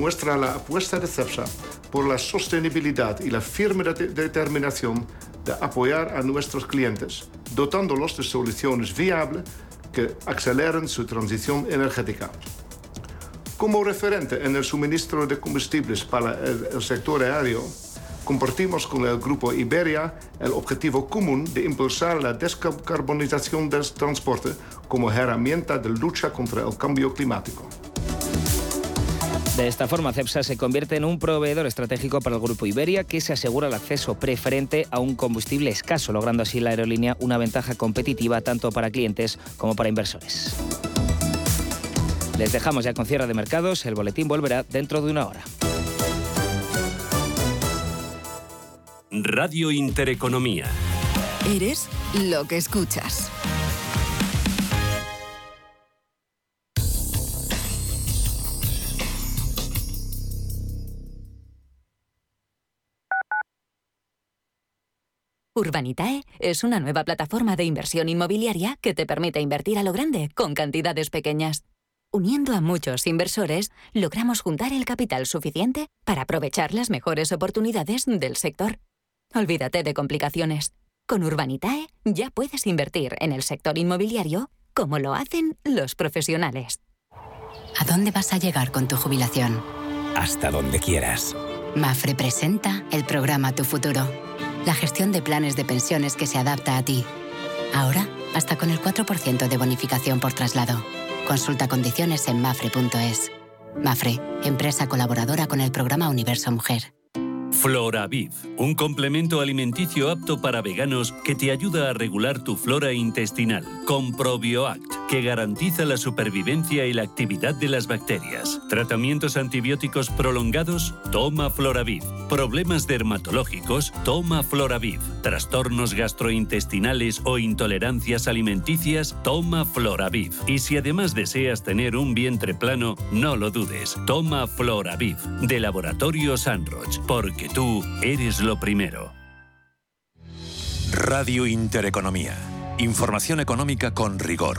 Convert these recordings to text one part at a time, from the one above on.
muestra la apuesta de CEPSA por la sostenibilidad y la firme determinación de apoyar a nuestros clientes, dotándolos de soluciones viables que aceleren su transición energética. Como referente en el suministro de combustibles para el, sector aéreo, compartimos con el Grupo Iberia el objetivo común de impulsar la descarbonización del transporte como herramienta de lucha contra el cambio climático. De esta forma, CEPSA se convierte en un proveedor estratégico para el Grupo Iberia que se asegura el acceso preferente a un combustible escaso, logrando así la aerolínea una ventaja competitiva tanto para clientes como para inversores. Les dejamos ya con cierre de mercados. El boletín volverá dentro de una hora. Radio Intereconomía. Eres lo que escuchas. Urbanitae es una nueva plataforma de inversión inmobiliaria que te permite invertir a lo grande con cantidades pequeñas. Uniendo a muchos inversores, logramos juntar el capital suficiente para aprovechar las mejores oportunidades del sector. Olvídate de complicaciones. Con Urbanitae ya puedes invertir en el sector inmobiliario como lo hacen los profesionales. ¿A dónde vas a llegar con tu jubilación? Hasta donde quieras. Mafre presenta el programa Tu Futuro, la gestión de planes de pensiones que se adapta a ti. Ahora, hasta con el 4% de bonificación por traslado. Consulta condiciones en mafre.es. Mafre, empresa colaboradora con el programa Universo Mujer. Floraviv, un complemento alimenticio apto para veganos que te ayuda a regular tu flora intestinal, con ProbioAct, que garantiza la supervivencia y la actividad de las bacterias. Tratamientos antibióticos prolongados, toma Floraviv. Problemas dermatológicos, toma Floraviv. Trastornos gastrointestinales o intolerancias alimenticias, toma Floraviv. Y si además deseas tener un vientre plano, no lo dudes, toma Floraviv, de Laboratorio Sanroch, porque tú eres lo primero. Radio Intereconomía. Información económica con rigor,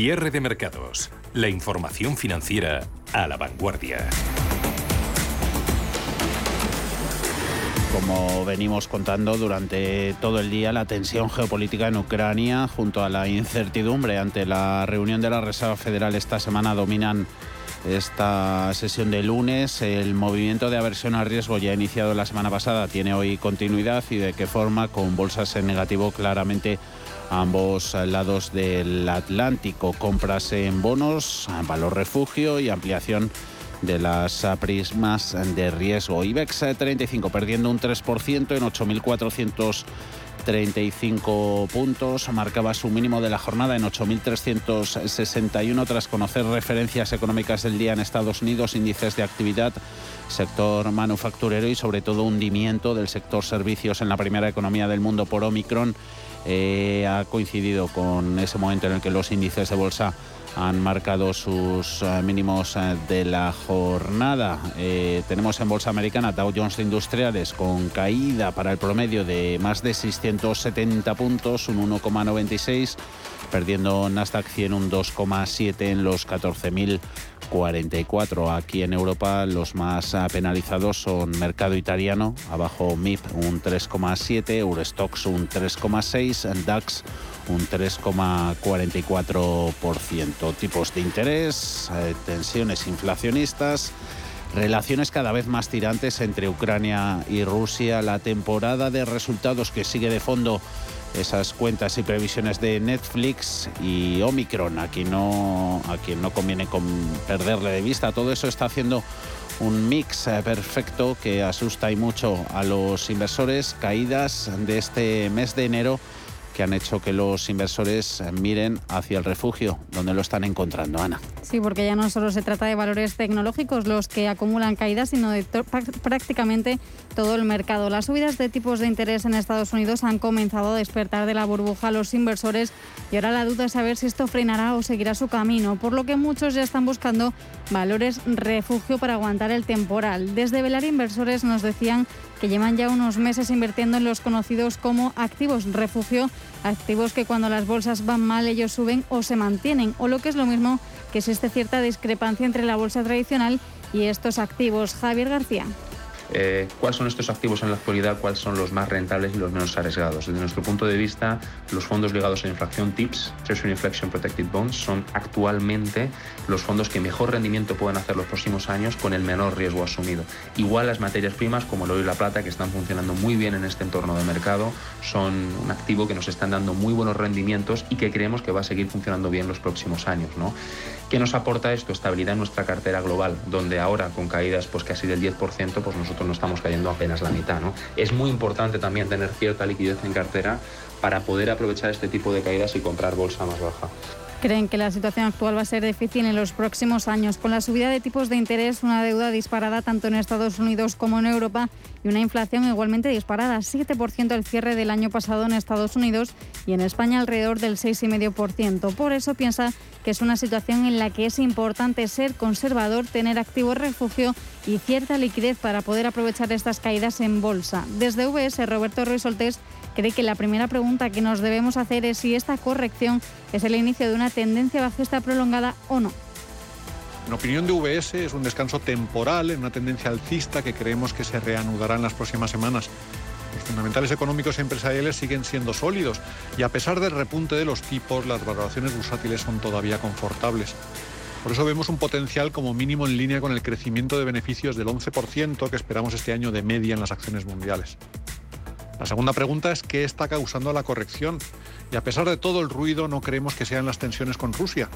Cierre de mercados. La información financiera a la vanguardia. Como venimos contando durante todo el día, la tensión geopolítica en Ucrania junto a la incertidumbre ante la reunión de la Reserva Federal esta semana dominan esta sesión de lunes. El movimiento de aversión al riesgo ya iniciado la semana pasada tiene hoy continuidad y de qué forma con bolsas en negativo claramente ambos lados del Atlántico. Compras en bonos, valor refugio y ampliación de las prismas de riesgo. IBEX 35 perdiendo un 3% en 8.435 puntos. Marcaba su mínimo de la jornada en 8.361 tras conocer referencias económicas del día en Estados Unidos, índices de actividad, sector manufacturero y sobre todo hundimiento del sector servicios en la primera economía del mundo por Omicron eh, ha coincidido con ese momento en el que los índices de bolsa han marcado sus eh, mínimos eh, de la jornada. tenemos en Bolsa Americana Dow Jones Industriales con caída para el promedio de más de 670 puntos, un 1,96, perdiendo Nasdaq 100 un 2,7 en los 14.000 44. Aquí en Europa los más penalizados son mercado italiano, abajo MIP un 3,7, Eurostox un 3,6, DAX un 3,44%. Tipos de interés, eh, tensiones inflacionistas relaciones cada vez más tirantes entre Ucrania y Rusia, la temporada de resultados que sigue de fondo esas cuentas y previsiones de Netflix y Omicron, a quien no, a quien no conviene con perderle de vista. Todo eso está haciendo un mix eh, perfecto que asusta y mucho a los inversores. Caídas de este mes de enero que han hecho que los inversores miren hacia el refugio, donde lo están encontrando, Ana. Sí, porque ya no solo se trata de valores tecnológicos los que acumulan caídas, sino de prácticamente todo el mercado. Las subidas de tipos de interés en Estados Unidos han comenzado a despertar de la burbuja a los inversores y ahora la duda es saber si esto frenará o seguirá su camino, por lo que muchos ya están buscando valores refugio para aguantar el temporal. Desde Velar Inversores nos decían que llevan ya unos meses invirtiendo en los conocidos como activos refugio activos que cuando las bolsas van mal ellos suben o se mantienen, o lo que es lo mismo que existe cierta discrepancia entre la bolsa tradicional y estos activos. Javier García. Eh, cuáles son estos activos en la actualidad, cuáles son los más rentables y los menos arriesgados. Desde nuestro punto de vista, los fondos ligados a inflación TIPS, Treasury Inflation Protected Bonds, son actualmente los fondos que mejor rendimiento pueden hacer los próximos años con el menor riesgo asumido. Igual las materias primas como el oro y la plata, que están funcionando muy bien en este entorno de mercado, son un activo que nos están dando muy buenos rendimientos y que creemos que va a seguir funcionando bien los próximos años. ¿no? ¿Qué nos aporta esto? Estabilidad en nuestra cartera global, donde ahora con caídas pues casi del 10%, pues nosotros no estamos cayendo apenas la mitad. ¿no? Es muy importante también tener cierta liquidez en cartera para poder aprovechar este tipo de caídas y comprar bolsa más baja. Creen que la situación actual va a ser difícil en los próximos años, con la subida de tipos de interés, una deuda disparada tanto en Estados Unidos como en Europa y una inflación igualmente disparada, 7% al cierre del año pasado en Estados Unidos y en España alrededor del 6,5%. Por eso piensa que es una situación en la que es importante ser conservador, tener activo refugio y cierta liquidez para poder aprovechar estas caídas en bolsa. Desde VS, Roberto Ruiz Soltés cree que la primera pregunta que nos debemos hacer es si esta corrección es el inicio de una tendencia bajista prolongada o no. En opinión de VS es un descanso temporal en una tendencia alcista que creemos que se reanudará en las próximas semanas. Los fundamentales económicos y empresariales siguen siendo sólidos y a pesar del repunte de los tipos, las valoraciones bursátiles son todavía confortables. Por eso vemos un potencial como mínimo en línea con el crecimiento de beneficios del 11% que esperamos este año de media en las acciones mundiales. La segunda pregunta es qué está causando la corrección. Y a pesar de todo el ruido, no creemos que sean las tensiones con Rusia.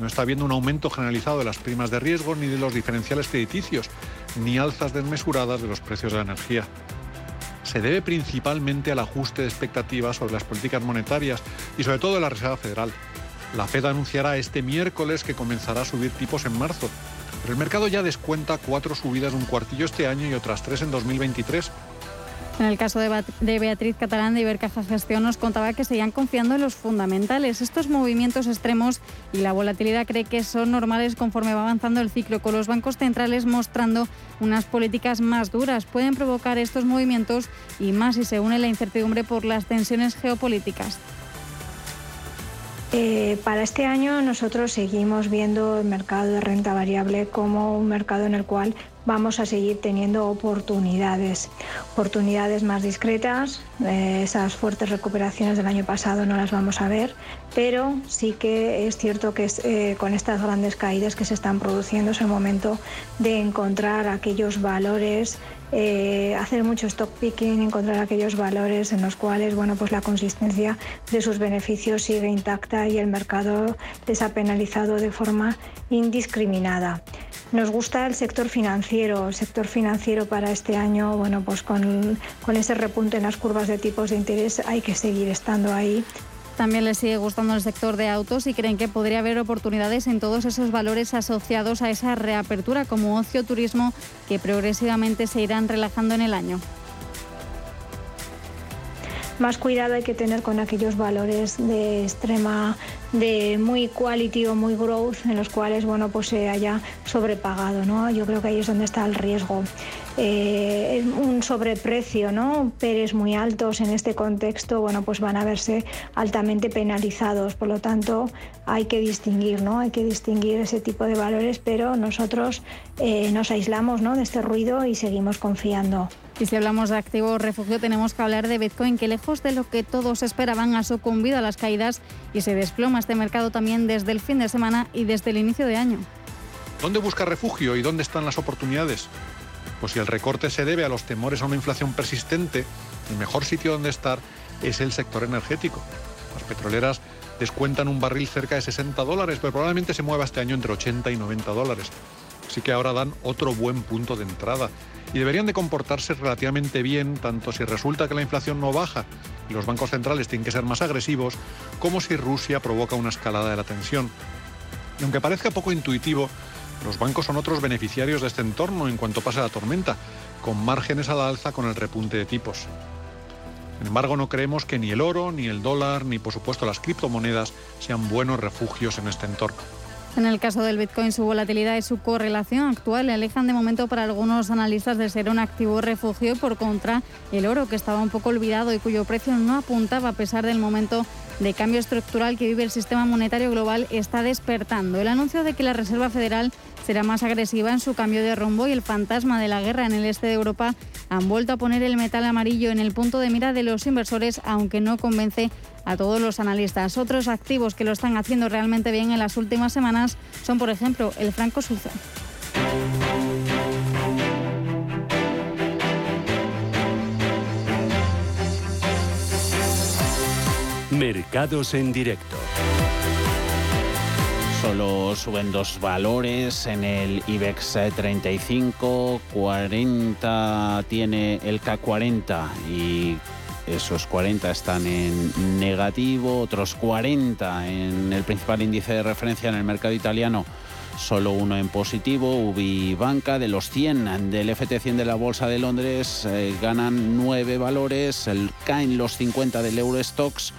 No está habiendo un aumento generalizado de las primas de riesgo ni de los diferenciales crediticios, ni alzas desmesuradas de los precios de la energía. Se debe principalmente al ajuste de expectativas sobre las políticas monetarias y sobre todo de la Reserva Federal. La Fed anunciará este miércoles que comenzará a subir tipos en marzo, pero el mercado ya descuenta cuatro subidas de un cuartillo este año y otras tres en 2023 en el caso de Beatriz Catalán de Ibercaja Gestión nos contaba que seguían confiando en los fundamentales. Estos movimientos extremos y la volatilidad cree que son normales conforme va avanzando el ciclo, con los bancos centrales mostrando unas políticas más duras. Pueden provocar estos movimientos y más si se une la incertidumbre por las tensiones geopolíticas. Eh, para este año nosotros seguimos viendo el mercado de renta variable como un mercado en el cual vamos a seguir teniendo oportunidades, oportunidades más discretas. Eh, esas fuertes recuperaciones del año pasado no las vamos a ver, pero sí que es cierto que eh, con estas grandes caídas que se están produciendo es el momento de encontrar aquellos valores, eh, hacer mucho stock picking, encontrar aquellos valores en los cuales bueno, pues la consistencia de sus beneficios sigue intacta y el mercado les ha penalizado de forma indiscriminada. Nos gusta el sector financiero. El sector financiero para este año, bueno, pues con, con ese repunte en las curvas de tipos de interés hay que seguir estando ahí. También les sigue gustando el sector de autos y creen que podría haber oportunidades en todos esos valores asociados a esa reapertura como ocio, turismo, que progresivamente se irán relajando en el año más cuidado hay que tener con aquellos valores de extrema, de muy quality o muy growth, en los cuales bueno, pues se haya sobrepagado. ¿no? Yo creo que ahí es donde está el riesgo. Eh, un sobreprecio, ¿no? Peres muy altos en este contexto, bueno, pues van a verse altamente penalizados. Por lo tanto, hay que distinguir, ¿no? Hay que distinguir ese tipo de valores, pero nosotros eh, nos aislamos ¿no? de este ruido y seguimos confiando. Y si hablamos de activo refugio, tenemos que hablar de Bitcoin, que lejos de lo que todos esperaban ha sucumbido a las caídas y se desploma este mercado también desde el fin de semana y desde el inicio de año. ¿Dónde busca refugio y dónde están las oportunidades? Pues si el recorte se debe a los temores a una inflación persistente, el mejor sitio donde estar es el sector energético. Las petroleras descuentan un barril cerca de 60 dólares, pero probablemente se mueva este año entre 80 y 90 dólares. Así que ahora dan otro buen punto de entrada. Y deberían de comportarse relativamente bien, tanto si resulta que la inflación no baja y los bancos centrales tienen que ser más agresivos, como si Rusia provoca una escalada de la tensión. Y aunque parezca poco intuitivo, los bancos son otros beneficiarios de este entorno en cuanto pase la tormenta, con márgenes a la alza con el repunte de tipos. Sin embargo, no creemos que ni el oro, ni el dólar, ni por supuesto las criptomonedas sean buenos refugios en este entorno. En el caso del Bitcoin, su volatilidad y su correlación actual le alejan de momento para algunos analistas de ser un activo refugio por contra el oro, que estaba un poco olvidado y cuyo precio no apuntaba a pesar del momento de cambio estructural que vive el sistema monetario global, está despertando. El anuncio de que la Reserva Federal será más agresiva en su cambio de rumbo y el fantasma de la guerra en el este de Europa han vuelto a poner el metal amarillo en el punto de mira de los inversores, aunque no convence a todos los analistas. Otros activos que lo están haciendo realmente bien en las últimas semanas son, por ejemplo, el franco suizo. Mercados en directo. Solo suben dos valores en el IBEX 35, 40 tiene el K40 y esos 40 están en negativo, otros 40 en el principal índice de referencia en el mercado italiano solo uno en positivo, UBI Banca, de los 100 del FT100 de la Bolsa de Londres eh, ganan 9 valores, el, caen los 50 del Eurostox,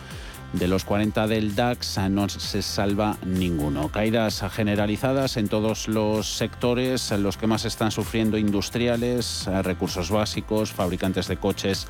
de los 40 del DAX no se salva ninguno. Caídas generalizadas en todos los sectores, los que más están sufriendo industriales, recursos básicos, fabricantes de coches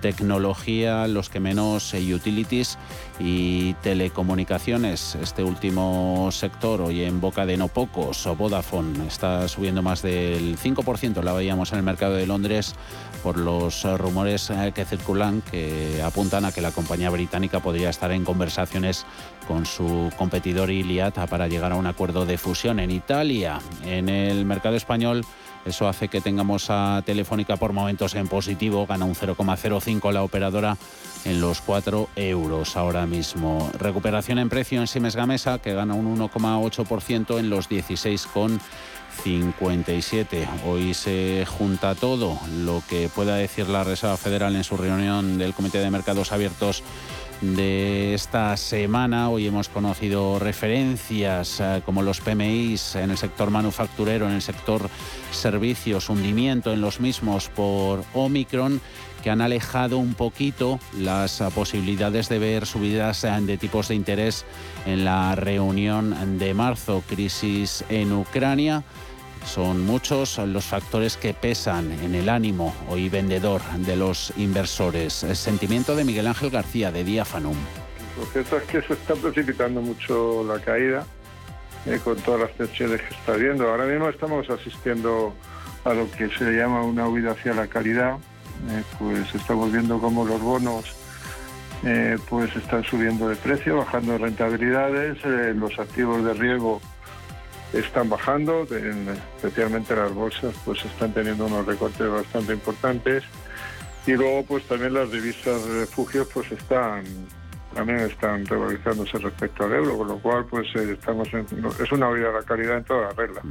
tecnología, los que menos eh, utilities y telecomunicaciones. Este último sector hoy en boca de no pocos, Vodafone está subiendo más del 5%, la veíamos en el mercado de Londres por los rumores eh, que circulan que apuntan a que la compañía británica podría estar en conversaciones con su competidor Iliad para llegar a un acuerdo de fusión en Italia. En el mercado español eso hace que tengamos a Telefónica por momentos en positivo, gana un 0,05 la operadora en los 4 euros ahora mismo. Recuperación en precio en Siemens Gamesa, que gana un 1,8% en los 16,57. Hoy se junta todo lo que pueda decir la Reserva Federal en su reunión del Comité de Mercados Abiertos de esta semana. Hoy hemos conocido referencias eh, como los PMIs en el sector manufacturero, en el sector servicios, hundimiento en los mismos por Omicron que han alejado un poquito las eh, posibilidades de ver subidas eh, de tipos de interés en la reunión de marzo, crisis en Ucrania son muchos los factores que pesan en el ánimo hoy vendedor de los inversores. El sentimiento de Miguel Ángel García de Diafanum. Lo cierto es que se está precipitando mucho la caída eh, con todas las tensiones que está habiendo. Ahora mismo estamos asistiendo a lo que se llama una huida hacia la calidad. Eh, pues estamos viendo cómo los bonos eh, pues están subiendo de precio, bajando rentabilidades, los activos de riesgo están bajando, especialmente las bolsas pues están teniendo unos recortes bastante importantes y luego pues también las divisas de refugios pues están también están revalorizándose respecto al euro, con lo cual pues eh, estamos en, es una huida a la calidad en toda la regla.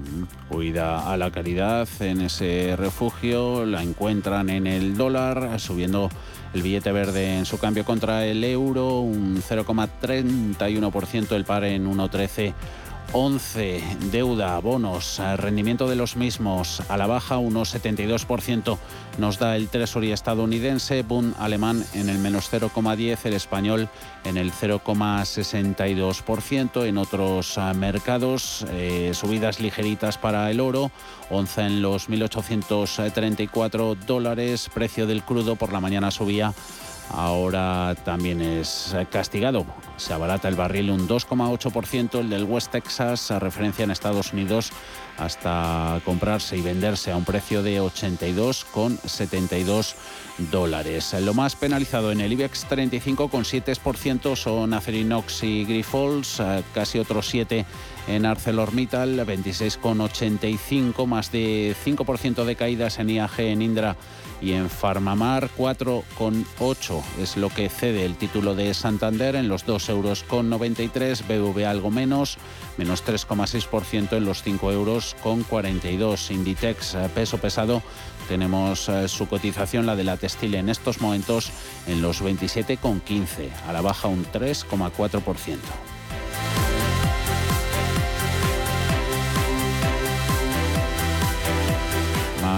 Huida a la calidad en ese refugio, la encuentran en el dólar, subiendo el billete verde en su cambio contra el euro, un 0,31%, el par en 1,13 11, deuda, bonos, rendimiento de los mismos a la baja, unos 72% nos da el Treasury estadounidense, Bund alemán en el menos 0,10, el español en el 0,62%. En otros ah, mercados, eh, subidas ligeritas para el oro, onza en los 1.834 dólares, precio del crudo por la mañana subía ahora también es castigado. Se abarata el barril un 2,8%, el del West Texas, a referencia en Estados Unidos, hasta comprarse y venderse a un precio de 82,72 dólares. Lo más penalizado en el IBEX 35 con 7% son Acerinox y Grifols, eh, casi otros 7 en ArcelorMittal, 26,85, más de 5% de caídas en IAG, en Indra y en Farmamar 4,8 es lo que cede el título de Santander en los 2 euros con 93, BV algo menos, menos 3,6% en los 5 euros con 42. Inditex eh, peso pesado tenemos eh, su cotización, la de la textil en estos momentos en los 27,15, a la baja un 3,4%.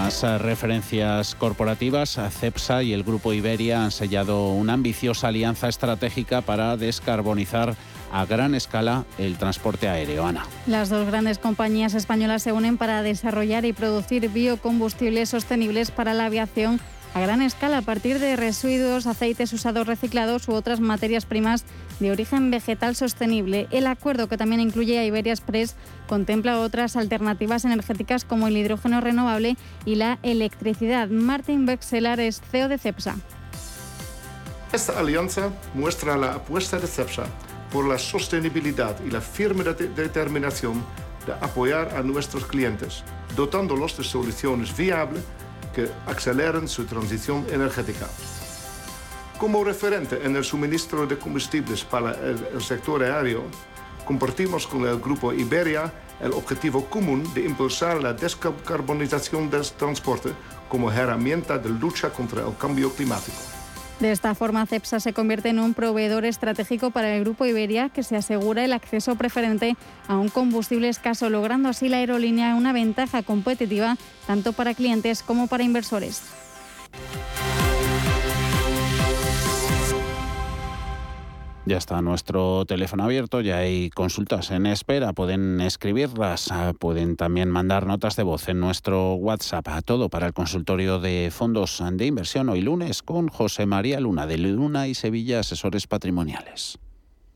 Más eh, referencias corporativas, CEPSA y el Grupo Iberia han sellado una ambiciosa alianza estratégica para descarbonizar a gran escala el transporte aéreo. Ana. Las dos grandes compañías españolas se unen para desarrollar y producir biocombustibles sostenibles para la aviación a gran escala a partir de residuos, aceites usados reciclados u otras materias primas de origen vegetal sostenible. El acuerdo, que también incluye a Iberia Express, contempla otras alternativas energéticas como el hidrógeno renovable y la electricidad. Martin Bexelar es CEO de CEPSA. Esta alianza muestra la apuesta de CEPSA por la sostenibilidad y la firme determinación de apoyar a nuestros clientes, dotándolos de soluciones viables que aceleren su transición energética. Como referente en el suministro de combustibles para el, sector aéreo, compartimos con el Grupo Iberia el objetivo común de impulsar la descarbonización del transporte como herramienta de lucha contra el cambio climático. De esta forma, CEPSA se convierte en un proveedor estratégico para el Grupo Iberia que se asegura el acceso preferente a un combustible escaso, logrando así la aerolínea una ventaja competitiva tanto para clientes como para inversores. Ya está nuestro teléfono abierto, ya hay consultas en espera, pueden escribirlas, ah, pueden también mandar notas de voz en nuestro WhatsApp, a todo para el consultorio de fondos de inversión hoy lunes con José María Luna de Luna y Sevilla Asesores Patrimoniales.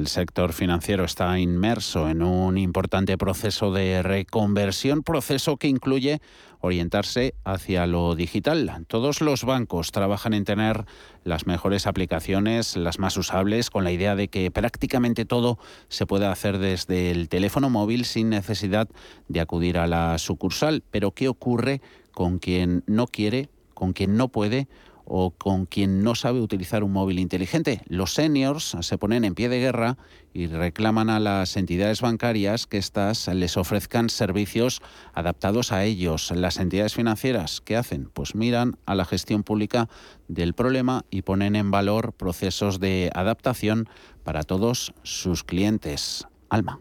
El sector financiero está inmerso en un importante proceso de reconversión, proceso que incluye orientarse hacia lo digital. Todos los bancos trabajan en tener las mejores aplicaciones, las más usables, con la idea de que prácticamente todo se puede hacer desde el teléfono móvil sin necesidad de acudir a la sucursal. Pero ¿qué ocurre con quien no quiere, con quien no puede? O con quien no sabe utilizar un móvil inteligente. Los seniors se ponen en pie de guerra y reclaman a las entidades bancarias que éstas les ofrezcan servicios adaptados a ellos. Las entidades financieras, ¿qué hacen? Pues miran a la gestión pública del problema y ponen en valor procesos de adaptación para todos sus clientes. Alma.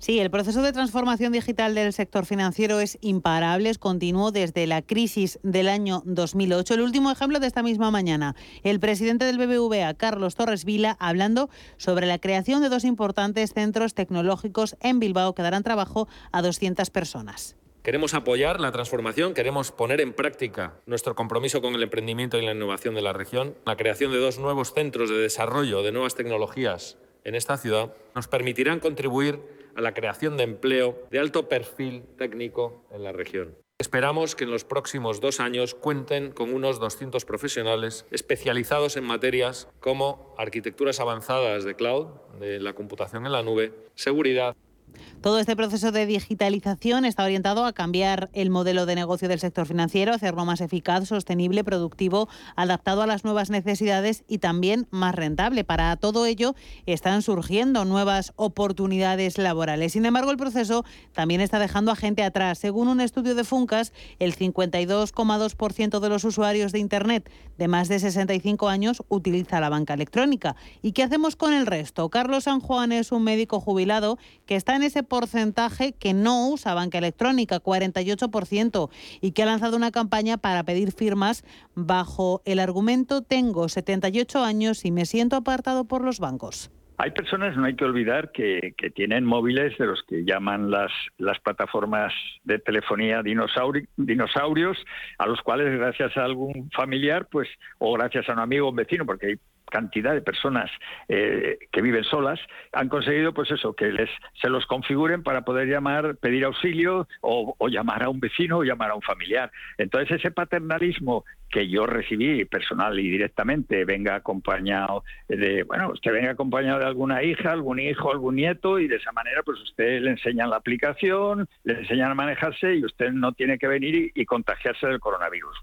Sí, el proceso de transformación digital del sector financiero es imparable, es continuo desde la crisis del año 2008. El último ejemplo de esta misma mañana, el presidente del BBVA, Carlos Torres Vila, hablando sobre la creación de dos importantes centros tecnológicos en Bilbao que darán trabajo a 200 personas. Queremos apoyar la transformación, queremos poner en práctica nuestro compromiso con el emprendimiento y la innovación de la región. La creación de dos nuevos centros de desarrollo de nuevas tecnologías en esta ciudad nos permitirán contribuir a la creación de empleo de alto perfil técnico en la región. Esperamos que en los próximos dos años cuenten con unos 200 profesionales especializados en materias como arquitecturas avanzadas de cloud, de la computación en la nube, seguridad, todo este proceso de digitalización está orientado a cambiar el modelo de negocio del sector financiero, hacerlo más eficaz, sostenible, productivo, adaptado a las nuevas necesidades y también más rentable. Para todo ello están surgiendo nuevas oportunidades laborales. Sin embargo, el proceso también está dejando a gente atrás. Según un estudio de Funcas, el 52,2% de los usuarios de Internet de más de 65 años utiliza la banca electrónica. ¿Y qué hacemos con el resto? Carlos San Juan es un médico jubilado que está en en ese porcentaje que no usa banca electrónica, 48%, y que ha lanzado una campaña para pedir firmas bajo el argumento tengo 78 años y me siento apartado por los bancos. Hay personas, no hay que olvidar, que, tienen móviles de los que llaman las, las plataformas de telefonía dinosaurios, a los cuales gracias a algún familiar, pues, o gracias a un amigo o un vecino, porque hay cantidad de personas eh, que viven solas han conseguido pues eso que les se los configuren para poder llamar pedir auxilio o, llamar a un vecino o llamar a un familiar. Entonces ese paternalismo que yo recibí personal y directamente venga acompañado de bueno usted venga acompañado de alguna hija algún hijo algún nieto y de esa manera pues usted le enseñan la aplicación le enseñan a manejarse y usted no tiene que venir y contagiarse del coronavirus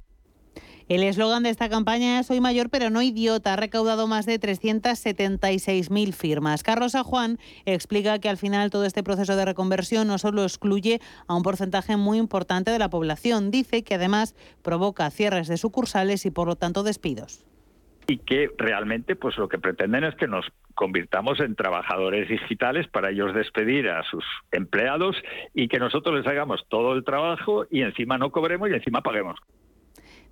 el eslogan de esta campaña es Soy mayor pero no idiota. Ha recaudado más de 376.000 firmas. Carlos Juan explica que al final todo este proceso de reconversión no solo excluye a un porcentaje muy importante de la población, dice que además provoca cierres de sucursales y por lo tanto despidos y que realmente pues lo que pretenden es que nos convirtamos en trabajadores digitales para ellos despedir a sus empleados y que nosotros les hagamos todo el trabajo y encima no cobremos y encima paguemos.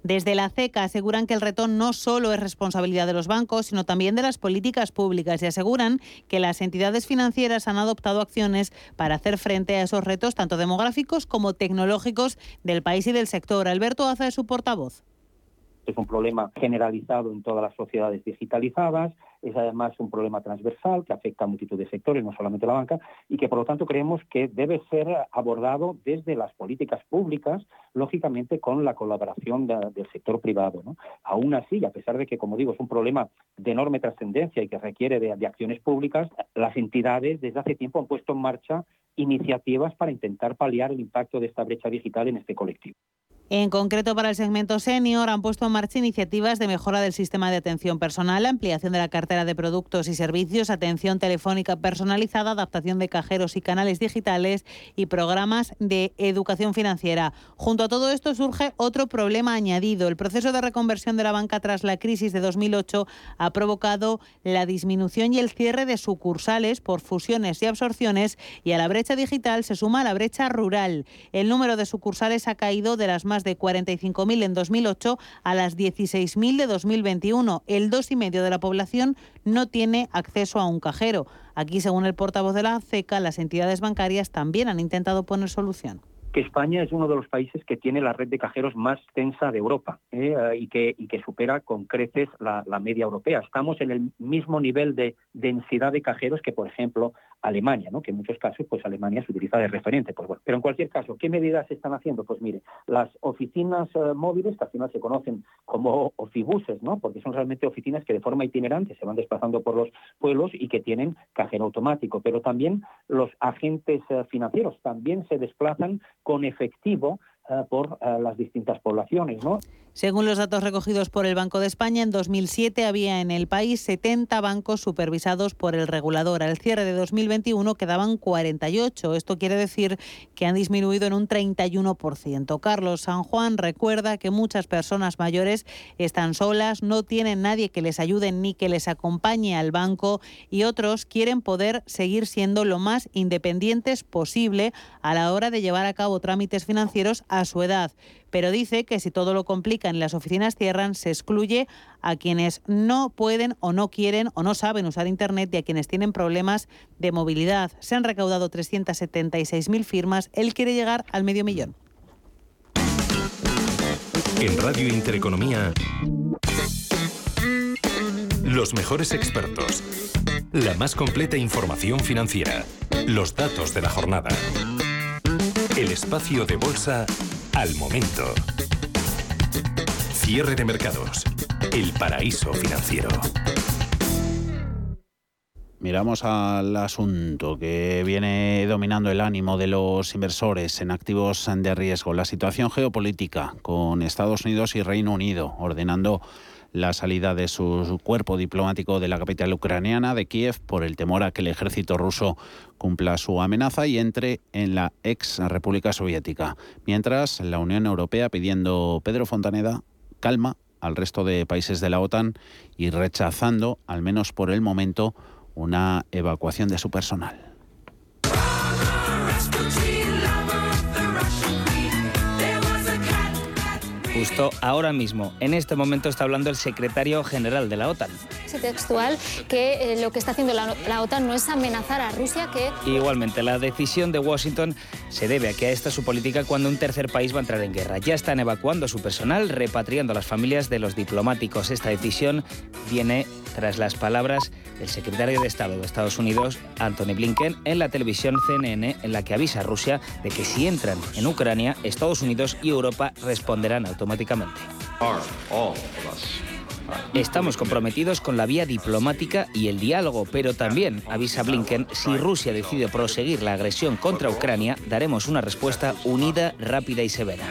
Desde la CECA aseguran que el reto no solo es responsabilidad de los bancos, sino también de las políticas públicas y aseguran que las entidades financieras han adoptado acciones para hacer frente a esos retos tanto demográficos como tecnológicos del país y del sector. Alberto Aza es su portavoz. Es un problema generalizado en todas las sociedades digitalizadas, es además un problema transversal que afecta a multitud de sectores, no solamente la banca, y que por lo tanto creemos que debe ser abordado desde las políticas públicas, lógicamente con la colaboración del sector privado. Aún así, a pesar de que, como digo, es un problema de enorme trascendencia y que requiere de acciones públicas, las entidades desde hace tiempo han puesto en marcha iniciativas para intentar paliar el impacto de esta brecha digital en este colectivo. En concreto, para el segmento senior han puesto en marcha iniciativas de mejora del sistema de atención personal, ampliación de la cartera de productos y servicios, atención telefónica personalizada, adaptación de cajeros y canales digitales y programas de educación financiera. Junto a todo esto surge otro problema añadido. El proceso de reconversión de la banca tras la crisis de 2008 ha provocado la disminución y el cierre de sucursales por fusiones y absorciones y a la brecha digital se suma la brecha rural. El número de sucursales ha caído de las más de 45.000 en 2008 a las 16.000 de 2021. El 2,5% de la población no tiene acceso a un cajero. Aquí, según el portavoz de la CECA, las entidades bancarias también han intentado poner solución que España es uno de los países que tiene la red de cajeros más tensa de Europa ¿eh? y, que, y, que, supera con creces la, la, media europea. Estamos en el mismo nivel de densidad de cajeros que, por ejemplo, Alemania, ¿no? que en muchos casos pues Alemania se utiliza de referente. Pues bueno, pero en cualquier caso, ¿qué medidas se están haciendo? Pues mire, las oficinas eh, móviles, que al final se conocen como ofibuses, ¿no? porque son realmente oficinas que de forma itinerante se van desplazando por los pueblos y que tienen cajero automático, pero también los agentes eh, financieros también se desplazan con efectivo por eh, las distintas poblaciones. ¿no? Según los datos recogidos por el Banco de España, en 2007 había en el país 70 bancos supervisados por el regulador. Al cierre de 2021 quedaban 48. Esto quiere decir que han disminuido en un 31%. Carlos San Juan recuerda que muchas personas mayores están solas, no tienen nadie que les ayude ni que les acompañe al banco y otros quieren poder seguir siendo lo más independientes posible a la hora de llevar a cabo trámites financieros a su edad. Pero dice que si todo lo complican y las oficinas cierran, se excluye a quienes no pueden o no quieren o no saben usar Internet y a quienes tienen problemas de movilidad. Se han recaudado 376.000 firmas. Él quiere llegar al medio millón. En Radio Intereconomía, los mejores expertos, la más completa información financiera, los datos de la jornada. El espacio de bolsa al momento. Cierre de mercados. El paraíso financiero. Miramos al asunto que viene dominando el ánimo de los inversores en activos de riesgo, la situación geopolítica con Estados Unidos y Reino Unido, ordenando la salida de su cuerpo diplomático de la capital ucraniana, de Kiev, por el temor a que el ejército ruso cumpla su amenaza y entre en la ex República Soviética. Mientras, la Unión Europea pidiendo Pedro Fontaneda calma al resto de países de la OTAN y rechazando, al menos por el momento, una evacuación de su personal. Justo ahora mismo, en este momento está hablando el secretario general de la OTAN. textual que eh, lo que está haciendo la, la, OTAN no es amenazar a Rusia, que... Igualmente, la decisión de Washington se debe a que a esta es su política cuando un tercer país va a entrar en guerra. Ya están evacuando su personal, repatriando a las familias de los diplomáticos. Esta decisión viene tras las palabras del secretario de Estado de Estados Unidos, Anthony Blinken, en la televisión CNN, en la que avisa a Rusia de que si entran en Ucrania, Estados Unidos y Europa responderán automáticamente. Estamos comprometidos con la vía diplomática y el diálogo, pero también, avisa Blinken, si Rusia decide proseguir la agresión contra Ucrania, daremos una respuesta unida, rápida y severa.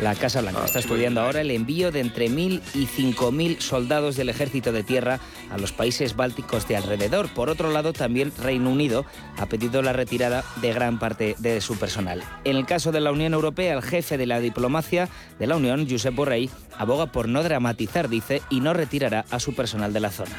La Casa Blanca está estudiando ahora el envío de entre 1.000 y 5.000 soldados del ejército de tierra a los países bálticos de alrededor. Por otro lado, también Reino Unido ha pedido la retirada de gran parte de su personal. En el caso de la Unión Europea, el jefe de la diplomacia de la Unión, Josep Borrell, aboga por no dramatizar, dice, y no retirará a su personal de la zona.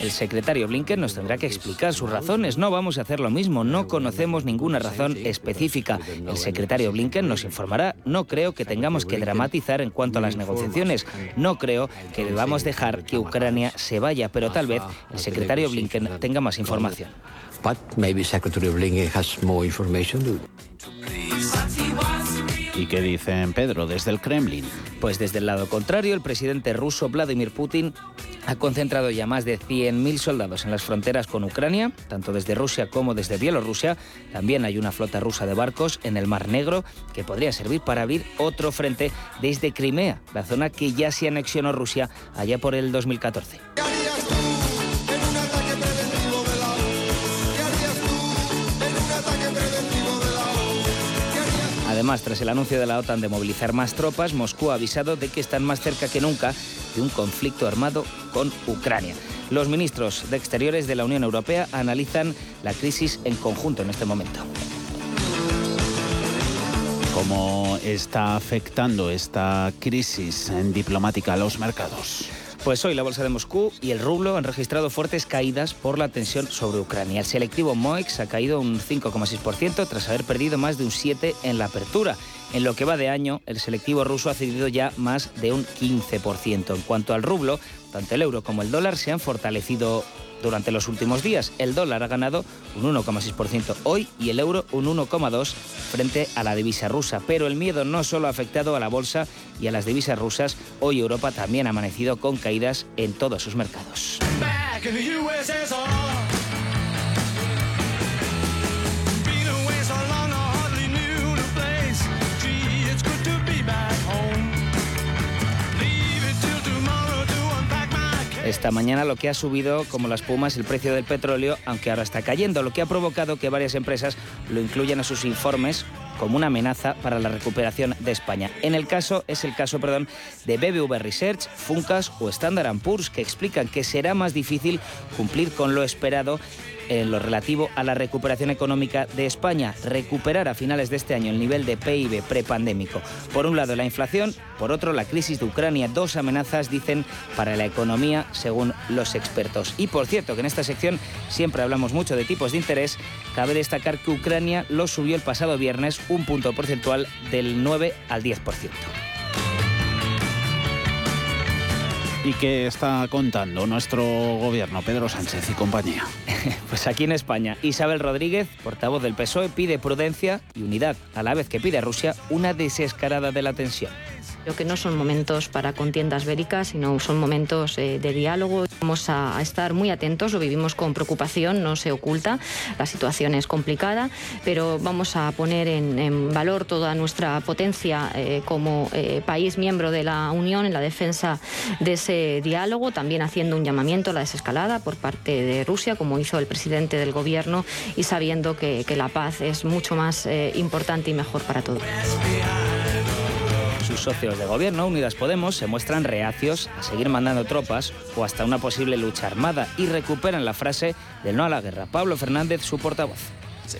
El secretario Blinken nos tendrá que explicar sus razones. No vamos a hacer lo mismo. No conocemos ninguna razón específica. El secretario Blinken nos informará. No creo que tengamos que dramatizar en cuanto a las negociaciones. No creo que debamos dejar que Ucrania se vaya, pero tal vez el secretario Blinken tenga más información. ¿Y qué dicen Pedro desde el Kremlin? Pues desde el lado contrario, el presidente ruso Vladimir Putin ha concentrado ya más de 100.000 soldados en las fronteras con Ucrania, tanto desde Rusia como desde Bielorrusia. También hay una flota rusa de barcos en el Mar Negro que podría servir para abrir otro frente desde Crimea, la zona que ya se anexionó Rusia allá por el 2014. Además, tras el anuncio de la OTAN de movilizar más tropas, Moscú ha avisado de que están más cerca que nunca de un conflicto armado con Ucrania. Los ministros de Exteriores de la Unión Europea analizan la crisis en conjunto en este momento. ¿Cómo está afectando esta crisis en diplomática a los mercados? Pues hoy la bolsa de Moscú y el rublo han registrado fuertes caídas por la tensión sobre Ucrania. El selectivo MOEX ha caído un 5,6% tras haber perdido más de un 7% en la apertura. En lo que va de año, el selectivo ruso ha cedido ya más de un 15%. En cuanto al rublo, tanto el euro como el dólar se han fortalecido durante los últimos días. El dólar ha ganado un 1,6% hoy y el euro un 1,2% frente a la divisa rusa. Pero el miedo no solo ha afectado a la bolsa y a las divisas rusas. Hoy Europa también ha amanecido con caídas en todos sus mercados. Esta mañana lo que ha subido como la espuma es el precio del petróleo, aunque ahora está cayendo, lo que ha provocado que varias empresas lo incluyan a sus informes como una amenaza para la recuperación de España. En el caso es el caso, perdón, de BBV Research, Funcas o Standard Poor's que explican que será más difícil cumplir con lo esperado en lo relativo a la recuperación económica de España, recuperar a finales de este año el nivel de PIB prepandémico. Por un lado la inflación, por otro la crisis de Ucrania, dos amenazas dicen para la economía según los expertos. Y por cierto que en esta sección siempre hablamos mucho de tipos de interés, cabe destacar que Ucrania lo subió el pasado viernes un punto porcentual del 9 al 10%. ¿Y qué está contando nuestro gobierno, Pedro Sánchez y compañía? Pues aquí en España, Isabel Rodríguez, portavoz del PSOE, pide prudencia y unidad, a la vez que pide a Rusia una desescalada de la tensión. Creo que no son momentos para contiendas bélicas, sino son momentos eh, de diálogo. Vamos a, estar muy atentos, lo vivimos con preocupación, no se oculta, la situación es complicada, pero vamos a poner en, valor toda nuestra potencia eh, como eh, país miembro de la Unión en la defensa de ese diálogo, también haciendo un llamamiento a la desescalada por parte de Rusia, como hizo el presidente del Gobierno, y sabiendo que, que la paz es mucho más importante y mejor para todos sus socios de gobierno, Unidas Podemos, se muestran reacios a seguir mandando tropas o hasta una posible lucha armada y recuperan la frase del no a la guerra. Pablo Fernández, su portavoz.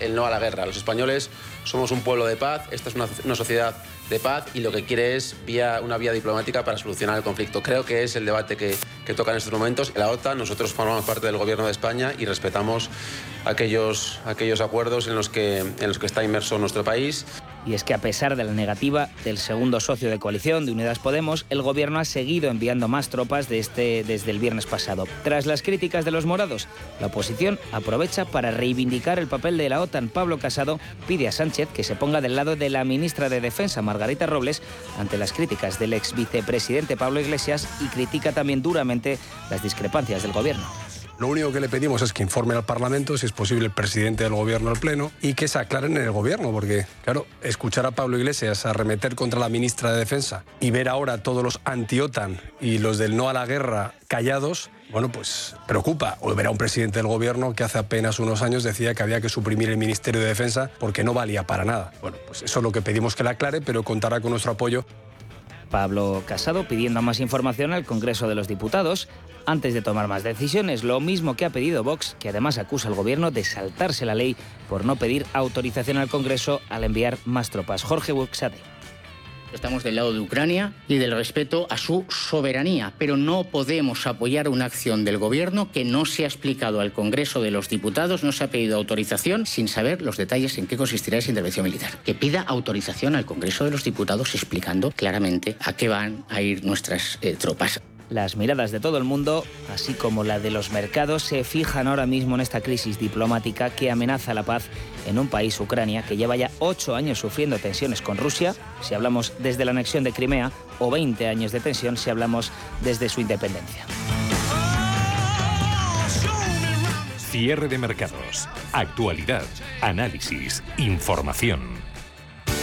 El no a la guerra. Los españoles somos un pueblo de paz, esta es una, sociedad de paz y lo que quiere es vía, una vía diplomática para solucionar el conflicto. Creo que es el debate que, que toca en estos momentos. La OTAN, nosotros formamos parte del gobierno de España y respetamos aquellos, aquellos acuerdos en los, que, en los que está inmerso nuestro país. Y es que a pesar de la negativa del segundo socio de coalición de Unidas Podemos, el gobierno ha seguido enviando más tropas este, desde el viernes pasado. Tras las críticas de los morados, la oposición aprovecha para reivindicar el papel de la OTAN. Pablo Casado pide a Sánchez que se ponga del lado de la ministra de Defensa, Margarita Robles, ante las críticas del ex vicepresidente Pablo Iglesias y critica también duramente las discrepancias del gobierno. Lo único que le pedimos es que informe al Parlamento, si es posible el presidente del Gobierno al Pleno, y que se aclaren en el Gobierno, porque, claro, escuchar a Pablo Iglesias arremeter contra la ministra de Defensa y ver ahora todos los anti-OTAN y los del no a la guerra callados, bueno, pues preocupa. O ver a un presidente del Gobierno que hace apenas unos años decía que había que suprimir el Ministerio de Defensa porque no valía para nada. Bueno, pues eso es lo que pedimos que le aclare, pero contará con nuestro apoyo. Pablo Casado pidiendo más información al Congreso de los Diputados antes de tomar más decisiones, lo mismo que ha pedido Vox, que además acusa al gobierno de saltarse la ley por no pedir autorización al Congreso al enviar más tropas. Jorge Buxade. Estamos del lado de Ucrania y del respeto a su soberanía, pero no podemos apoyar una acción del Gobierno que no se ha explicado al Congreso de los Diputados, no se ha pedido autorización sin saber los detalles en qué consistirá esa intervención militar. Que pida autorización al Congreso de los Diputados explicando claramente a qué van a ir nuestras eh, tropas. Las miradas de todo el mundo, así como la de los mercados, se fijan ahora mismo en esta crisis diplomática que amenaza la paz en un país, Ucrania, que lleva ya ocho años sufriendo tensiones con Rusia, si hablamos desde la anexión de Crimea, o 20 años de tensión si hablamos desde su independencia. Cierre de mercados, actualidad, análisis, información.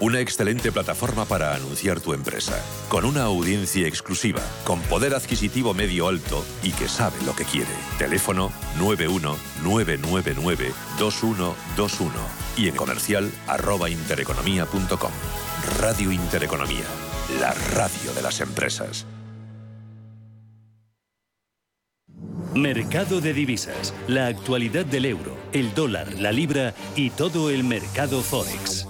una excelente plataforma para anunciar tu empresa, con una audiencia exclusiva, con poder adquisitivo medio alto y que sabe lo que quiere. Teléfono 919992121 y en comercial arroba intereconomía.com. Radio Intereconomía, la radio de las empresas. Mercado de divisas, la actualidad del euro, el dólar, la libra y todo el mercado forex.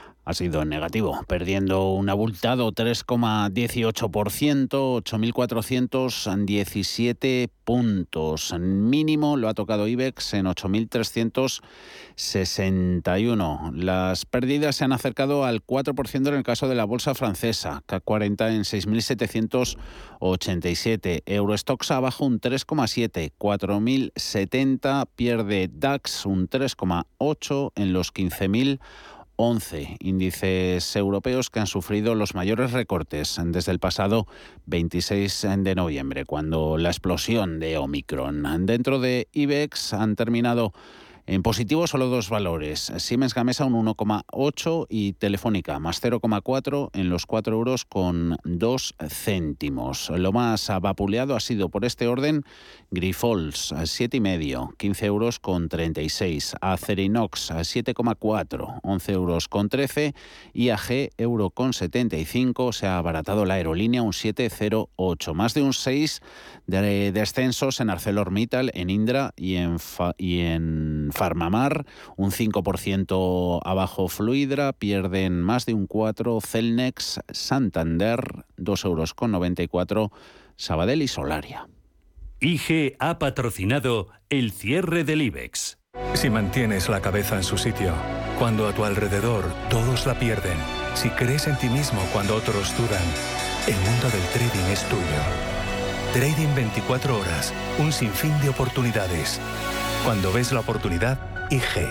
Ha sido negativo, perdiendo un abultado 3,18%, 8.417 puntos. Mínimo lo ha tocado IBEX en 8.361. Las pérdidas se han acercado al 4% en el caso de la bolsa francesa, CAC 40 en 6.787. Eurostox abajo un 3,7, 4.070. Pierde DAX un 3,8 en los 15.000. 11 índices europeos que han sufrido los mayores recortes desde el pasado 26 de noviembre, cuando la explosión de Omicron. Dentro de IBEX han terminado en positivo solo dos valores. Siemens Gamesa un 1,8 y Telefónica más 0,4 en los 4 euros con 2 céntimos. Lo más vapuleado ha sido por este orden Grifols 7,5, 15 euros con 36. Acerinox 7,4, 11 euros con 13. IAG euro con 75. Se ha abaratado la aerolínea un 7,08. Más de un 6 de descensos en ArcelorMittal, en Indra y en, y en Farmamar, un 5% abajo Fluidra, pierden más de un 4 Celnex, Santander, 2 euros con 94, Sabadell y Solaria. IG ha patrocinado el cierre del IBEX. Si mantienes la cabeza en su sitio, cuando a tu alrededor todos la pierden, si crees en ti mismo cuando otros dudan, el mundo del trading es tuyo. Trading 24 horas, un sinfín de oportunidades. Cuando ves la oportunidad, IG.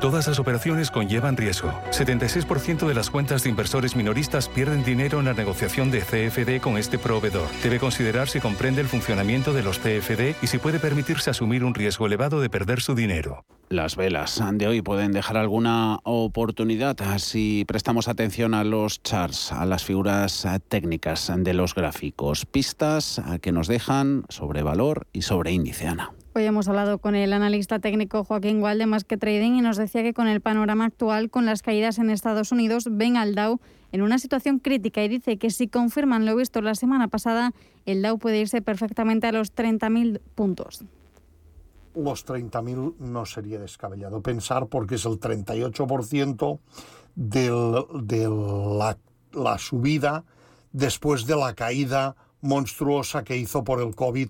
Todas las operaciones conllevan riesgo. 76% de las cuentas de inversores minoristas pierden dinero en la negociación de CFD con este proveedor. Debe considerar si comprende el funcionamiento de los CFD y si puede permitirse asumir un riesgo elevado de perder su dinero. Las velas de hoy pueden dejar alguna oportunidad si prestamos atención a los charts, a las figuras técnicas de los gráficos, pistas que nos dejan sobre valor y sobre índice, Ana. Hoy hemos hablado con el analista técnico Joaquín Gual de Más que Trading y nos decía que con el panorama actual, con las caídas en Estados Unidos, ven al Dow en una situación crítica y dice que si confirman lo visto la semana pasada, el Dow puede irse perfectamente a los 30.000 puntos. Los 30.000 no sería descabellado pensar porque es el 38% de la, la subida después de la caída monstruosa que hizo por el COVID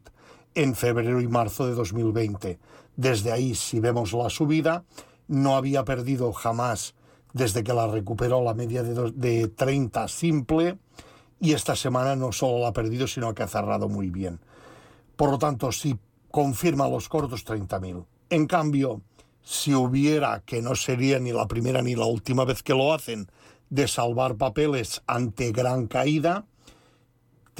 en febrero y marzo de 2020. Desde ahí, si vemos la subida, no había perdido jamás desde que la recuperó la media de, de 30 simple y esta semana no solo la ha perdido, sino que ha cerrado muy bien. Por lo tanto, si confirma los cortos 30.000. En cambio, si hubiera, que no sería ni la primera ni la última vez que lo hacen, de salvar papeles ante gran caída,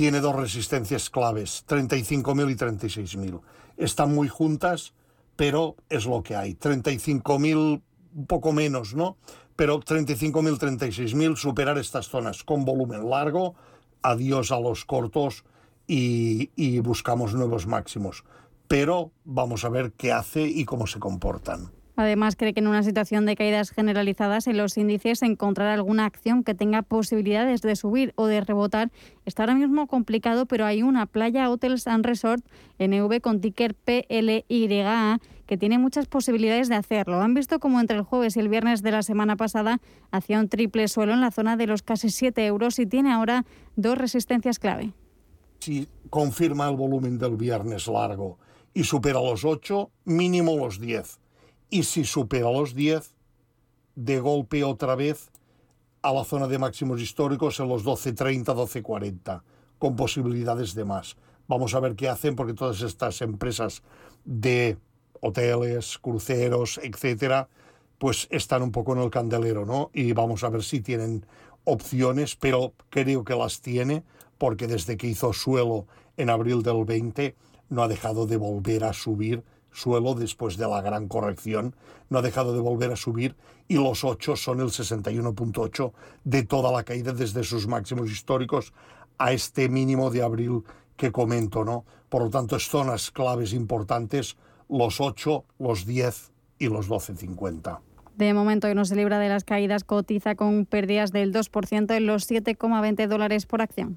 tiene dos resistencias claves, 35.000 y 36.000. Están muy juntas, pero es lo que hay. 35.000, un poco menos, ¿no? Pero 35.000, 36.000, superar estas zonas con volumen largo, adiós a los cortos y, y buscamos nuevos máximos. Pero vamos a ver qué hace y cómo se comportan. Además, cree que en una situación de caídas generalizadas en los índices encontrar alguna acción que tenga posibilidades de subir o de rebotar está ahora mismo complicado, pero hay una playa Hotels and Resort NV con ticker PLYA que tiene muchas posibilidades de hacerlo. Han visto como entre el jueves y el viernes de la semana pasada hacía un triple suelo en la zona de los casi 7 euros y tiene ahora dos resistencias clave. Si confirma el volumen del viernes largo y supera los 8, mínimo los 10 y si supera los 10, de golpe otra vez a la zona de máximos históricos en los 12.30, 12.40, con posibilidades de más. Vamos a ver qué hacen porque todas estas empresas de hoteles, cruceros, etcétera, pues están un poco en el candelero, ¿no? Y vamos a ver si tienen opciones, pero creo que las tiene porque desde que hizo suelo en abril del 20 no ha dejado de volver a subir suelo después de la gran corrección, no ha dejado de volver a subir y los 8 son el 61.8 de toda la caída desde sus máximos históricos a este mínimo de abril que comento, ¿no? Por lo tanto, es zonas claves importantes, los 8, los 10 y los 12.50. De momento, hoy no se libra de las caídas, cotiza con pérdidas del 2% en los 7,20 dólares por acción.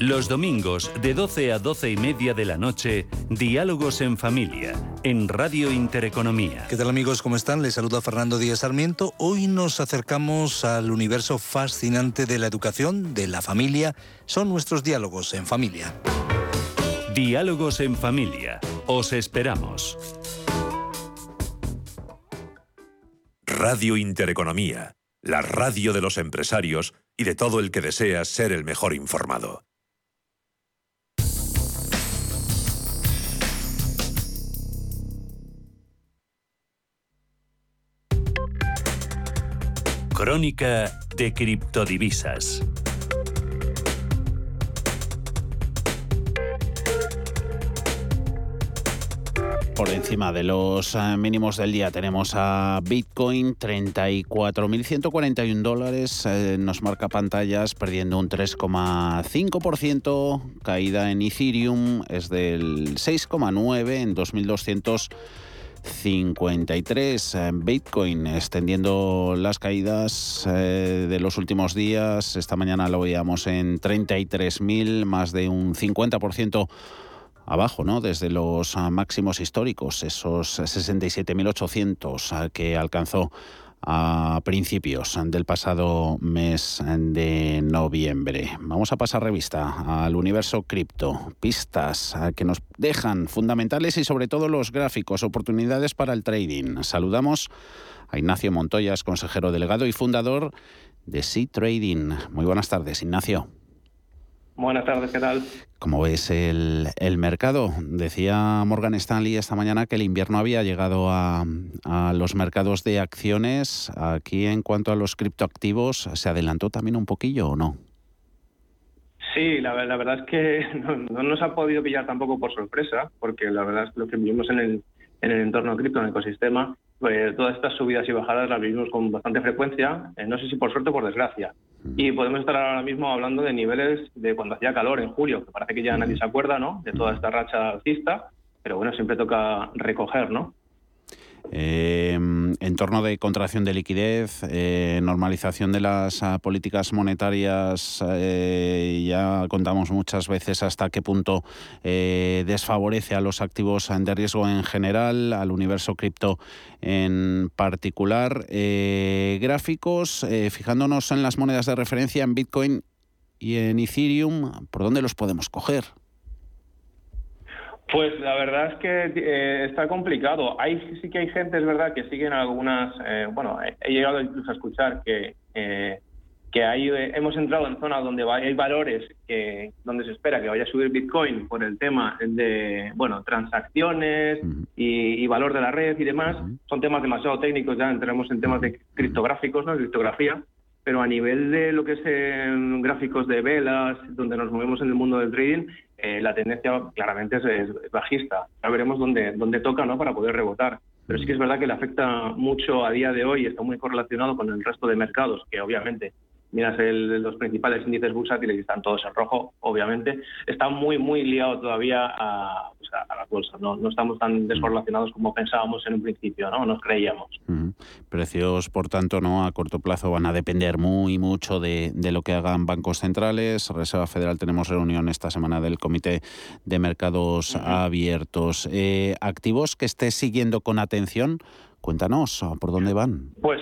Los domingos de 12 a 12 y media de la noche, Diálogos en Familia, en Radio Intereconomía. ¿Qué tal amigos? ¿Cómo están? Les saluda Fernando Díaz Sarmiento. Hoy nos acercamos al universo fascinante de la educación, de la familia. Son nuestros diálogos en familia. Diálogos en Familia. Os esperamos. Radio Intereconomía, la radio de los empresarios y de todo el que desea ser el mejor informado. Crónica de criptodivisas. Por encima de los eh, mínimos del día tenemos a Bitcoin 34.141 dólares, eh, nos marca pantallas perdiendo un 3,5%, caída en Ethereum es del 6,9 en 2200 53 eh, Bitcoin extendiendo las caídas eh, de los últimos días. Esta mañana lo veíamos en 33.000, más de un 50% abajo, ¿no? Desde los ah, máximos históricos, esos 67.800 ah, que alcanzó a principios del pasado mes de noviembre. Vamos a pasar revista al universo cripto, pistas que nos dejan fundamentales y sobre todo los gráficos, oportunidades para el trading. Saludamos a Ignacio Montoyas, consejero delegado y fundador de Sea Trading. Muy buenas tardes, Ignacio. Buenas tardes, ¿qué tal? ¿Cómo ves el, mercado? Decía Morgan Stanley esta mañana que el invierno había llegado a, los mercados de acciones. Aquí, en cuanto a los criptoactivos, ¿se adelantó también un poquillo o no? Sí, la, verdad es que no, nos ha podido pillar tampoco por sorpresa, porque la verdad es que lo que vivimos en el, en el entorno cripto, en el ecosistema, pues todas estas subidas y bajadas las vivimos con bastante frecuencia, eh, no sé si por suerte o por desgracia. Y podemos estar ahora mismo hablando de niveles de cuando hacía calor en julio, que parece que ya nadie se acuerda, ¿no? De toda esta racha alcista, pero bueno, siempre toca recoger, ¿no? Eh, en torno de contracción de liquidez, eh, normalización de las ah, políticas monetarias, eh, ya contamos muchas veces hasta qué punto eh, desfavorece a los activos de riesgo en general, al universo cripto en particular. gráficos, fijándonos en las monedas de referencia, en Bitcoin y en Ethereum, ¿por dónde los podemos coger? Pues la verdad es que eh, está complicado. Hay sí que hay gente, es verdad, que siguen algunas. Eh, bueno, he llegado incluso a escuchar que eh, que hay, hemos entrado en zonas donde hay valores que donde se espera que vaya a subir Bitcoin por el tema de bueno transacciones y, valor de la red y demás. Son temas demasiado técnicos. Ya entramos en temas de criptográficos, no, criptografía pero a nivel de lo que es gráficos de velas, donde nos movemos en el mundo del trading, eh, la tendencia claramente es, bajista. Ya veremos dónde, dónde toca ¿no? para poder rebotar. Pero sí que es verdad que le afecta mucho a día de hoy, está muy correlacionado con el resto de mercados, que obviamente miras el, los principales índices bursátiles y están todos en rojo, obviamente, está muy, muy liado todavía a, a, las bolsas. ¿no? no estamos tan descorrelacionados como pensábamos en un principio, ¿no? Nos creíamos. Precios, por tanto, no a corto plazo van a depender muy mucho de, de, lo que hagan bancos centrales. Reserva Federal tenemos reunión esta semana del Comité de Mercados Abiertos. Eh, activos que esté siguiendo con atención, cuéntanos por dónde van. Pues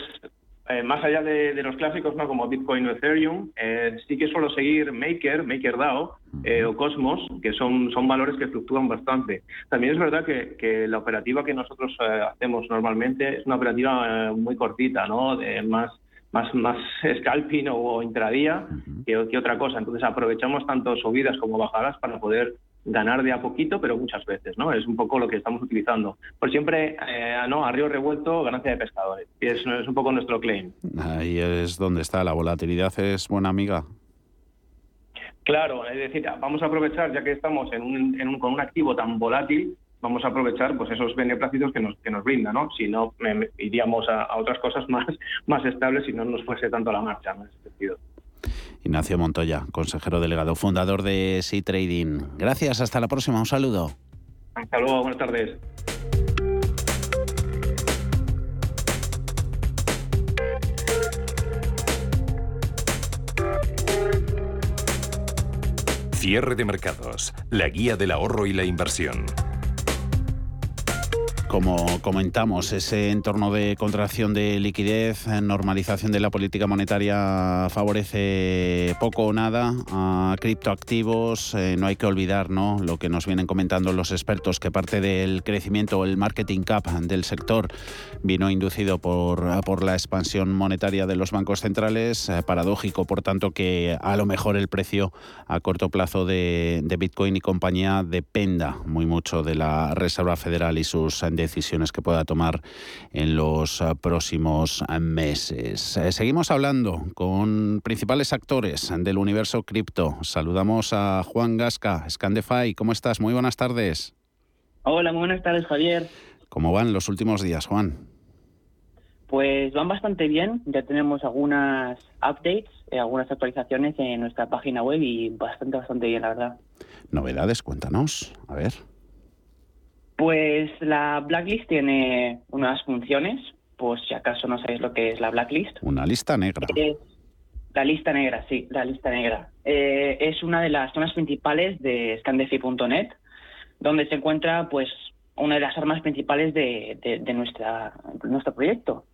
eh, más allá de, los clásicos, ¿no? como Bitcoin o Ethereum, eh, sí que suelo seguir Maker, MakerDAO eh, o Cosmos, que son, son valores que fluctúan bastante. También es verdad que, la operativa que nosotros hacemos normalmente es una operativa muy cortita, ¿no? De más, más, más scalping o intradía que, que otra cosa. Entonces aprovechamos tanto subidas como bajadas para poder ganar de a poquito, pero muchas veces, ¿no? Es un poco lo que estamos utilizando. Por siempre, eh, ¿no? A río revuelto, ganancia de pescadores. Y es, es un poco nuestro claim. Ahí es donde está. La volatilidad es buena amiga. Claro, es decir, vamos a aprovechar, ya que estamos en un, con un activo tan volátil, vamos a aprovechar pues esos beneplácitos que nos, que nos brinda, ¿no? Si no, iríamos a, a, otras cosas más, más estables si no nos fuese tanto la marcha, en ese sentido. Ignacio Montoya, consejero delegado, fundador de Sea Trading. Gracias, hasta la próxima, un saludo. Hasta luego, buenas tardes. Cierre de mercados, la guía del ahorro y la inversión. Como comentamos, ese entorno de contracción de liquidez, normalización de la política monetaria favorece poco o nada a criptoactivos. Eh, no hay que olvidar ¿no? lo que nos vienen comentando los expertos, que parte del crecimiento, el marketing cap del sector vino inducido por, por la expansión monetaria de los bancos centrales. Eh, paradójico, por tanto, que a lo mejor el precio a corto plazo de, de Bitcoin y compañía dependa muy mucho de la Reserva Federal y sus decisiones que pueda tomar en los ah, próximos ah, meses. Eh, seguimos hablando con principales actores del universo cripto. Saludamos a Juan Gasca, Scandefy. ¿Cómo estás? Muy buenas tardes. Hola, muy buenas tardes, Javier. ¿Cómo van los últimos días, Juan? Pues van bastante bien. Ya tenemos algunas updates, eh, algunas actualizaciones en nuestra página web y bastante, bastante bien, la verdad. Novedades, cuéntanos. A ver. Pues la blacklist tiene unas funciones, pues si acaso no sabéis lo que es la blacklist. Una lista negra. la lista negra, sí, la lista negra. Eh, es una de las zonas principales de scandefi.net, donde se encuentra pues una de las armas principales de, de, nuestra, nuestro proyecto.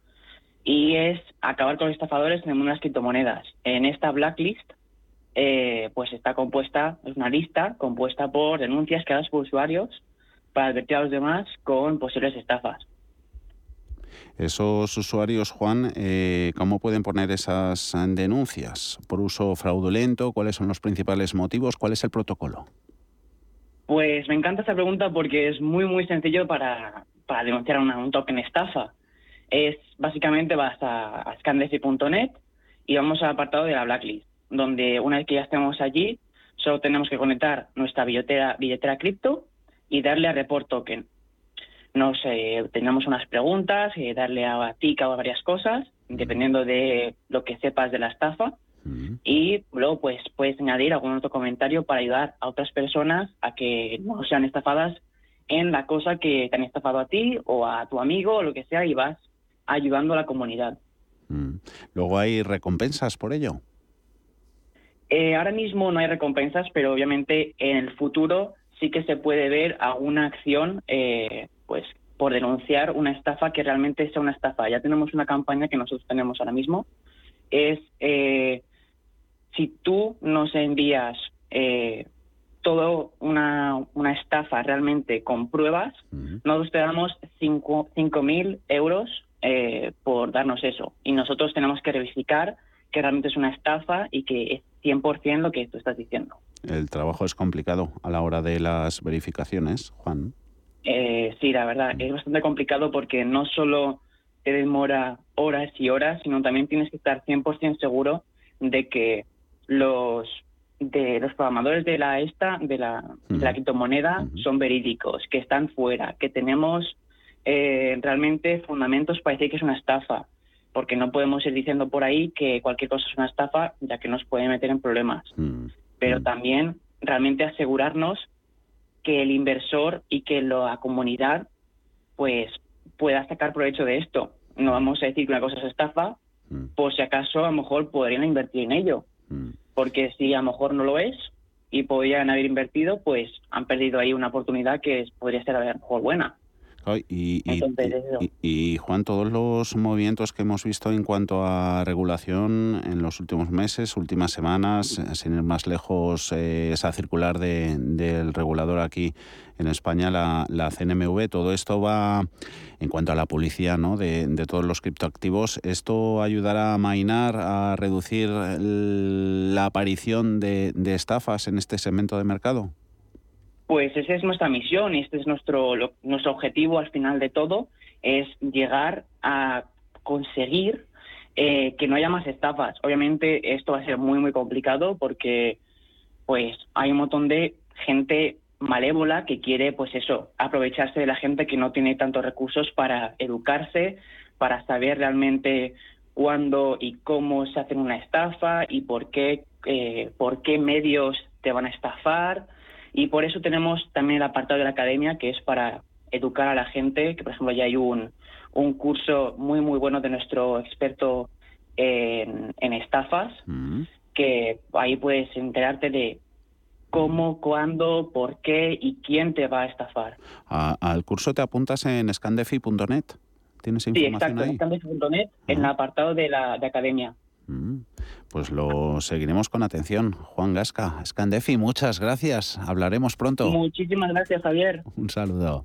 Y es acabar con los estafadores en unas criptomonedas. En esta blacklist, eh, pues está compuesta, es una lista compuesta por denuncias creadas por usuarios para advertir a los demás con posibles estafas. Esos usuarios, Juan, eh, ¿cómo pueden poner esas denuncias? ¿Por uso fraudulento? ¿Cuáles son los principales motivos? ¿Cuál es el protocolo? Pues me encanta esta pregunta porque es muy, muy sencillo para, para denunciar un token estafa. Es básicamente vas a, a scandefi.net y vamos al apartado de la blacklist, donde una vez que ya estemos allí, solo tenemos que conectar nuestra billetera, billetera cripto y darle a Report Token. Nos eh, unas preguntas, y darle a TIC o a varias cosas, dependiendo de lo que sepas de la estafa. Y luego pues puedes añadir algún otro comentario para ayudar a otras personas a que no sean estafadas en la cosa que te han estafado a ti o a tu amigo o lo que sea y vas ayudando a la comunidad. Luego hay recompensas por ello. Eh, ahora mismo no hay recompensas, pero obviamente en el futuro sí que se puede ver alguna acción, eh, pues por denunciar una estafa que realmente sea una estafa. Ya tenemos una campaña que nosotros tenemos ahora mismo. Es eh, si tú nos envías eh, todo una, una, estafa realmente con pruebas, nosotros te damos 5.000 mil euros eh, por darnos eso. Y nosotros tenemos que verificar que realmente es una estafa y que es 100% lo que tú estás diciendo. El trabajo es complicado a la hora de las verificaciones, Juan. Eh, sí, la verdad, es bastante complicado porque no solo te demora horas y horas, sino también tienes que estar 100% seguro de que los de los programadores de la esta de la, criptomoneda son verídicos, que están fuera, que tenemos eh, realmente fundamentos para decir que es una estafa, porque no podemos ir diciendo por ahí que cualquier cosa es una estafa, ya que nos puede meter en problemas pero mm. también realmente asegurarnos que el inversor y que la comunidad pues pueda sacar provecho de esto. No vamos a decir que una cosa es estafa, mm. por si acaso a lo mejor podrían invertir en ello, mm. porque si a lo mejor no lo es y podrían haber invertido, pues han perdido ahí una oportunidad que podría ser a lo mejor buena. Y, y, Juan, todos los movimientos que hemos visto en cuanto a regulación en los últimos meses, últimas semanas, sin ir más lejos, eh, esa circular de, del regulador aquí en España, la, la, CNMV, todo esto va, en cuanto a la policía ¿no? de, de todos los criptoactivos, ¿esto ayudará a mainar, a reducir la aparición de, de estafas en este segmento de mercado? Pues esa es nuestra misión y este es nuestro, nuestro objetivo al final de todo, es llegar a conseguir eh, que no haya más estafas. Obviamente esto va a ser muy, muy complicado porque pues hay un montón de gente malévola que quiere, pues eso, aprovecharse de la gente que no tiene tantos recursos para educarse, para saber realmente cuándo y cómo se hace una estafa y por qué, eh, por qué medios te van a estafar. Y por eso tenemos también el apartado de la academia, que es para educar a la gente, que por ejemplo ya hay un, un curso muy, muy bueno de nuestro experto en, estafas, mm. que ahí puedes enterarte de cómo, cuándo, por qué y quién te va a estafar. ¿Al curso te apuntas en scandefi.net? ¿Tienes información sí, exacto, en scandefi.net, en el apartado de la de academia. Mm. Pues lo seguiremos con atención. Juan Gasca, Scandefi, muchas gracias. Hablaremos pronto. Muchísimas gracias, Javier. Un saludo.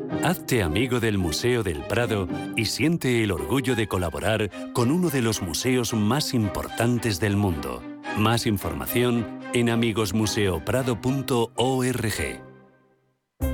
Hazte amigo del Museo del Prado y siente el orgullo de colaborar con uno de los museos más importantes del mundo. Más información en amigosmuseoprado.org.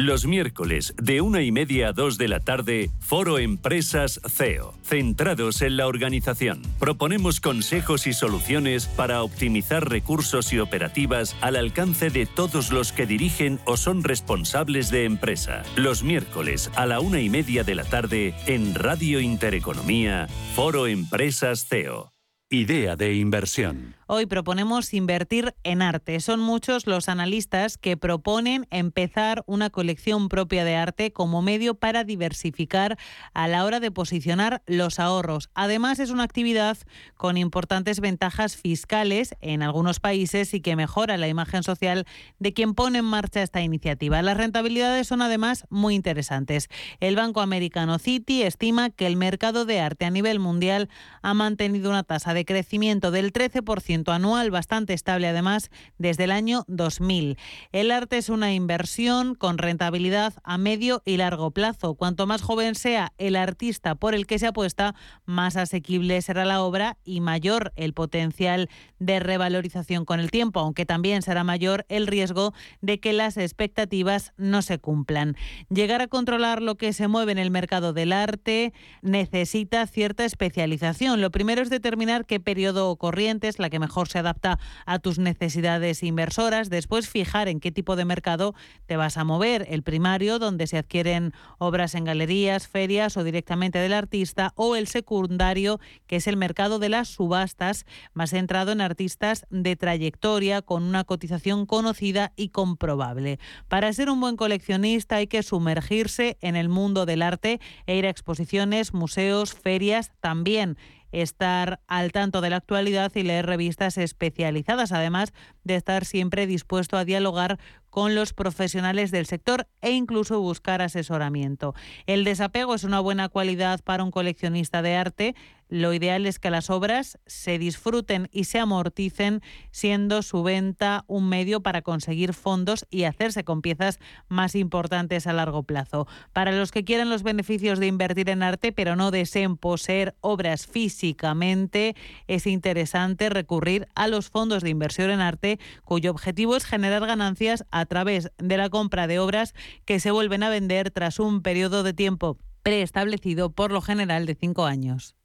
Los miércoles de una y media a dos de la tarde, Foro Empresas CEO, centrados en la organización. Proponemos consejos y soluciones para optimizar recursos y operativas al alcance de todos los que dirigen o son responsables de empresa. Los miércoles a la una y media de la tarde en Radio Intereconomía, Foro Empresas CEO. Idea de inversión. Hoy proponemos invertir en arte. Son muchos los analistas que proponen empezar una colección propia de arte como medio para diversificar a la hora de posicionar los ahorros. Además, es una actividad con importantes ventajas fiscales en algunos países y que mejora la imagen social de quien pone en marcha esta iniciativa. Las rentabilidades son además muy interesantes. El Banco Americano Citi estima que el mercado de arte a nivel mundial ha mantenido una tasa de crecimiento del 13% anual, bastante estable además desde el año 2000. El arte es una inversión con rentabilidad a medio y largo plazo. Cuanto más joven sea el artista por el que se apuesta, más asequible será la obra y mayor el potencial de revalorización con el tiempo, aunque también será mayor el riesgo de que las expectativas no se cumplan. Llegar a controlar lo que se mueve en el mercado del arte necesita cierta especialización. Lo primero es determinar qué periodo o corriente es la que mejor mejor se adapta a tus necesidades inversoras. Después fijar en qué tipo de mercado te vas a mover. El primario, donde se adquieren obras en galerías, ferias o directamente del artista. O el secundario, que es el mercado de las subastas, más centrado en artistas de trayectoria, con una cotización conocida y comprobable. Para ser un buen coleccionista hay que sumergirse en el mundo del arte e ir a exposiciones, museos, ferias también estar al tanto de la actualidad y leer revistas especializadas, además de estar siempre dispuesto a dialogar con los profesionales del sector e incluso buscar asesoramiento. El desapego es una buena cualidad para un coleccionista de arte lo ideal es que las obras se disfruten y se amorticen, siendo su venta un medio para conseguir fondos y hacerse con piezas más importantes a largo plazo. Para los que quieren los beneficios de invertir en arte, pero no deseen poseer obras físicamente, es interesante recurrir a los fondos de inversión en arte, cuyo objetivo es generar ganancias a través de la compra de obras que se vuelven a vender tras un periodo de tiempo preestablecido por lo general de cinco años.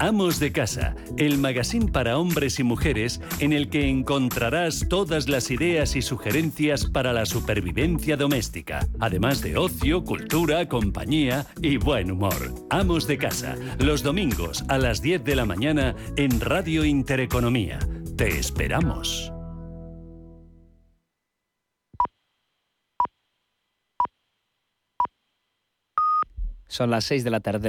Amos de Casa, el magazine para hombres y mujeres en el que encontrarás todas las ideas y sugerencias para la supervivencia doméstica, además de ocio, cultura, compañía y buen humor. Amos de Casa, los domingos a las 10 de la mañana en Radio Intereconomía. Te esperamos. Son las 6 de la tarde,